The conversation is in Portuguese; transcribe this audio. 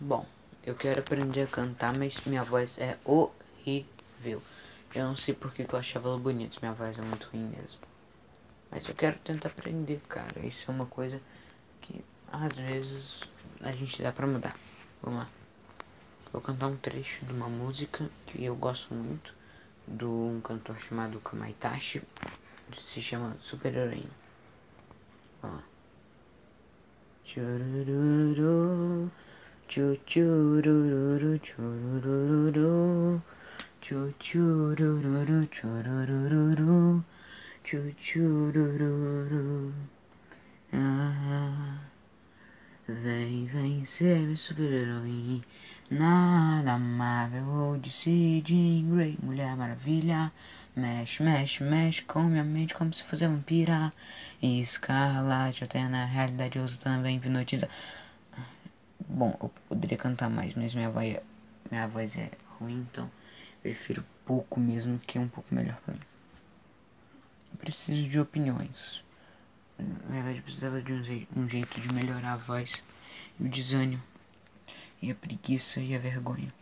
Bom, eu quero aprender a cantar, mas minha voz é horrível. Eu não sei porque que eu achava ela bonita, minha voz é muito ruim mesmo. Mas eu quero tentar aprender, cara. Isso é uma coisa que às vezes a gente dá pra mudar. Vamos lá. Vou cantar um trecho de uma música que eu gosto muito, de um cantor chamado Kamaitachi, se chama Super Heroína. Vamos lá. Chuchururu, churururu, chuchururu, churururu, chuchururu. Ah, vem, vem ser super-herói. Nada amável ou de Jean Grey, Mulher Maravilha. Mexe, mexe, mexe com minha mente como se fosse vampira. Escarlate, até na realidade uso também hipnotiza. Bom, eu poderia cantar mais, mas minha voz é, minha voz é ruim, então prefiro pouco mesmo que um pouco melhor pra mim. Eu preciso de opiniões. Na verdade, precisava de um, um jeito de melhorar a voz o desânimo, e a preguiça e a vergonha.